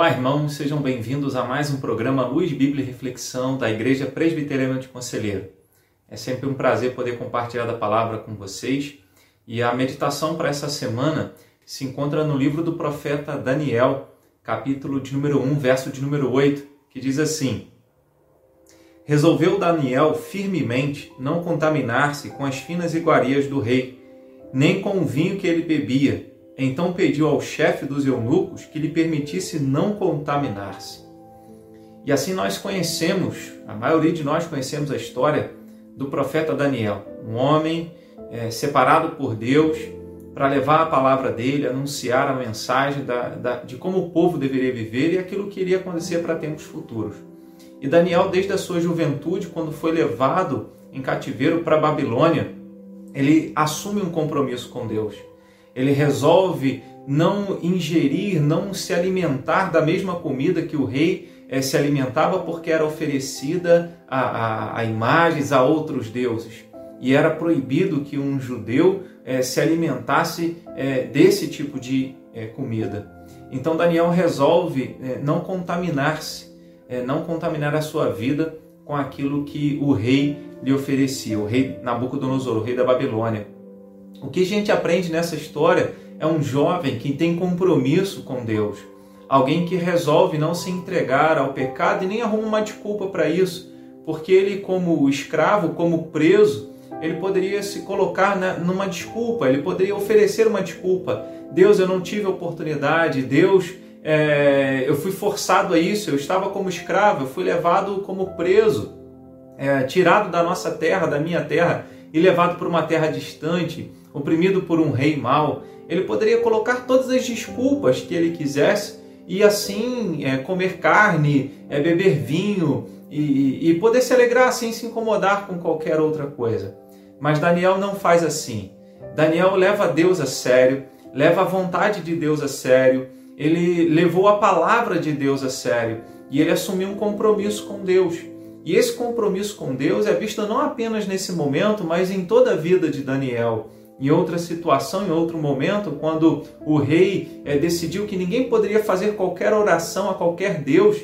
Olá, irmãos, sejam bem-vindos a mais um programa Luz, Bíblia e Reflexão da Igreja Presbiteriana de Conselheiro. É sempre um prazer poder compartilhar da palavra com vocês e a meditação para essa semana se encontra no livro do profeta Daniel, capítulo de número 1, verso de número 8, que diz assim: Resolveu Daniel firmemente não contaminar-se com as finas iguarias do rei, nem com o vinho que ele bebia então pediu ao chefe dos eunucos que lhe permitisse não contaminar-se. E assim nós conhecemos, a maioria de nós conhecemos a história do profeta Daniel, um homem é, separado por Deus para levar a palavra dele, anunciar a mensagem da, da, de como o povo deveria viver e aquilo que iria acontecer para tempos futuros. E Daniel, desde a sua juventude, quando foi levado em cativeiro para a Babilônia, ele assume um compromisso com Deus ele resolve não ingerir, não se alimentar da mesma comida que o rei eh, se alimentava, porque era oferecida a, a, a, imagens, a outros deuses. E era proibido que um judeu eh, se alimentasse eh, desse tipo de comida. Então Daniel resolve não contaminar-se, não contaminar a sua vida com aquilo que o rei lhe oferecia, o rei Nabucodonosor, o rei da Babilônia. O que a gente aprende nessa história é um jovem que tem compromisso com Deus, alguém que resolve não se entregar ao pecado e nem arruma uma desculpa para isso, porque ele, como escravo, como preso, ele poderia se colocar numa desculpa, ele poderia oferecer uma desculpa. Deus, eu não tive oportunidade, Deus, é, eu fui forçado a isso, eu estava como escravo, eu fui levado como preso, é, tirado da nossa terra, da minha terra, e levado para uma terra distante oprimido por um rei mau, ele poderia colocar todas as desculpas que ele quisesse e assim é, comer carne, é, beber vinho e, e poder se alegrar sem se incomodar com qualquer outra coisa. Mas Daniel não faz assim. Daniel leva Deus a sério, leva a vontade de Deus a sério, ele levou a palavra de Deus a sério e ele assumiu um compromisso com Deus. E esse compromisso com Deus é visto não apenas nesse momento, mas em toda a vida de Daniel em outra situação, em outro momento, quando o rei é, decidiu que ninguém poderia fazer qualquer oração a qualquer Deus,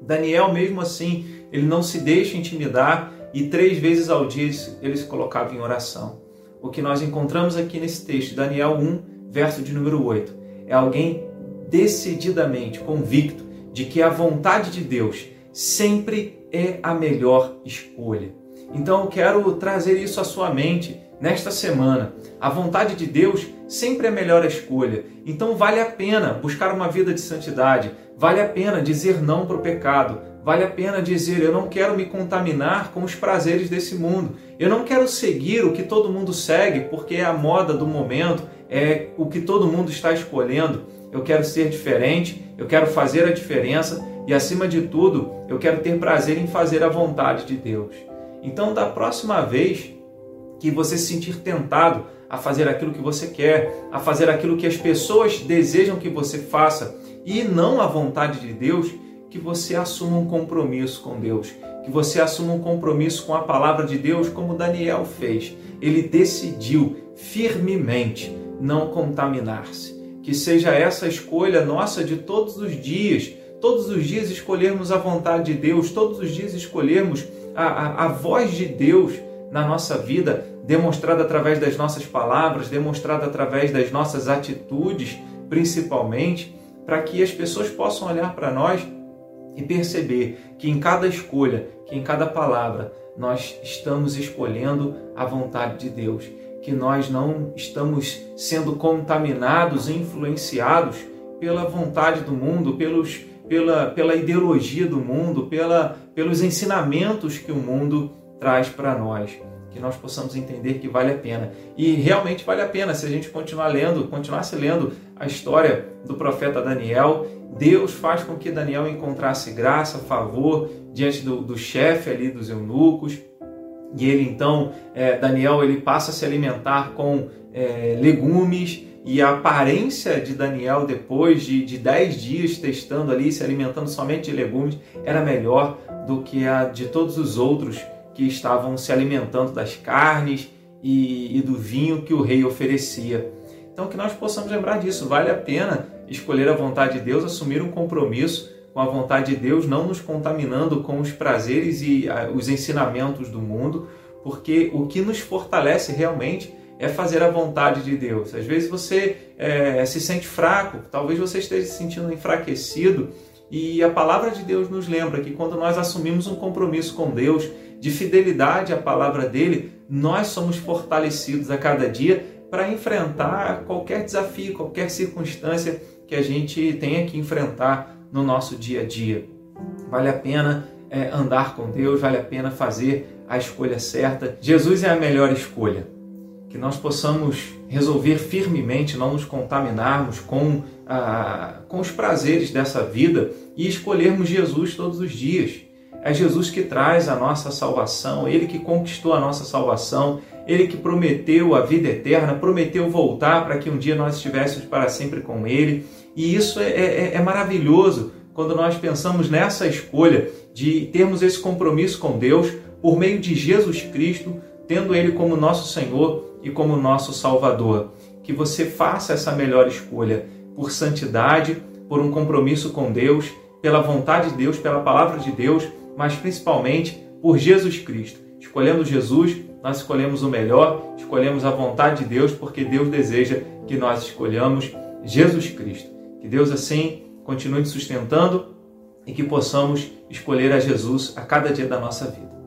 Daniel, mesmo assim, ele não se deixa intimidar e três vezes ao dia ele se colocava em oração. O que nós encontramos aqui nesse texto, Daniel 1, verso de número 8, é alguém decididamente convicto de que a vontade de Deus sempre é a melhor escolha. Então eu quero trazer isso à sua mente nesta semana. A vontade de Deus sempre é a melhor escolha. Então vale a pena buscar uma vida de santidade, vale a pena dizer não para o pecado, vale a pena dizer eu não quero me contaminar com os prazeres desse mundo. Eu não quero seguir o que todo mundo segue porque é a moda do momento, é o que todo mundo está escolhendo. Eu quero ser diferente, eu quero fazer a diferença e acima de tudo, eu quero ter prazer em fazer a vontade de Deus. Então, da próxima vez que você se sentir tentado a fazer aquilo que você quer, a fazer aquilo que as pessoas desejam que você faça e não a vontade de Deus, que você assuma um compromisso com Deus, que você assuma um compromisso com a palavra de Deus, como Daniel fez. Ele decidiu firmemente não contaminar-se. Que seja essa a escolha nossa de todos os dias, todos os dias escolhermos a vontade de Deus, todos os dias escolhermos a, a, a voz de Deus na nossa vida, demonstrada através das nossas palavras, demonstrada através das nossas atitudes, principalmente, para que as pessoas possam olhar para nós e perceber que em cada escolha, que em cada palavra, nós estamos escolhendo a vontade de Deus, que nós não estamos sendo contaminados, influenciados pela vontade do mundo, pelos, pela, pela ideologia do mundo, pela, pelos ensinamentos que o mundo traz para nós. Que nós possamos entender que vale a pena. E realmente vale a pena se a gente continuar lendo, continuasse lendo a história do profeta Daniel. Deus faz com que Daniel encontrasse graça, favor diante do, do chefe ali dos eunucos. E ele então, é, Daniel, ele passa a se alimentar com é, legumes e a aparência de Daniel depois de, de dez dias testando ali, se alimentando somente de legumes, era melhor do que a de todos os outros que estavam se alimentando das carnes e, e do vinho que o rei oferecia. Então, que nós possamos lembrar disso, vale a pena escolher a vontade de Deus, assumir um compromisso com a vontade de Deus, não nos contaminando com os prazeres e os ensinamentos do mundo, porque o que nos fortalece realmente é fazer a vontade de Deus. Às vezes você é, se sente fraco, talvez você esteja se sentindo enfraquecido, e a palavra de Deus nos lembra que quando nós assumimos um compromisso com Deus, de fidelidade à palavra dele, nós somos fortalecidos a cada dia para enfrentar qualquer desafio, qualquer circunstância que a gente tenha que enfrentar no nosso dia a dia. Vale a pena é, andar com Deus, vale a pena fazer a escolha certa. Jesus é a melhor escolha. Que nós possamos resolver firmemente não nos contaminarmos com, ah, com os prazeres dessa vida e escolhermos Jesus todos os dias. É Jesus que traz a nossa salvação, Ele que conquistou a nossa salvação, Ele que prometeu a vida eterna, prometeu voltar para que um dia nós estivéssemos para sempre com Ele. E isso é, é, é maravilhoso quando nós pensamos nessa escolha de termos esse compromisso com Deus por meio de Jesus Cristo, tendo Ele como nosso Senhor e como nosso Salvador. Que você faça essa melhor escolha por santidade, por um compromisso com Deus, pela vontade de Deus, pela palavra de Deus, mas principalmente por Jesus Cristo. Escolhendo Jesus, nós escolhemos o melhor, escolhemos a vontade de Deus, porque Deus deseja que nós escolhamos Jesus Cristo. Que Deus assim continue te sustentando e que possamos escolher a Jesus a cada dia da nossa vida.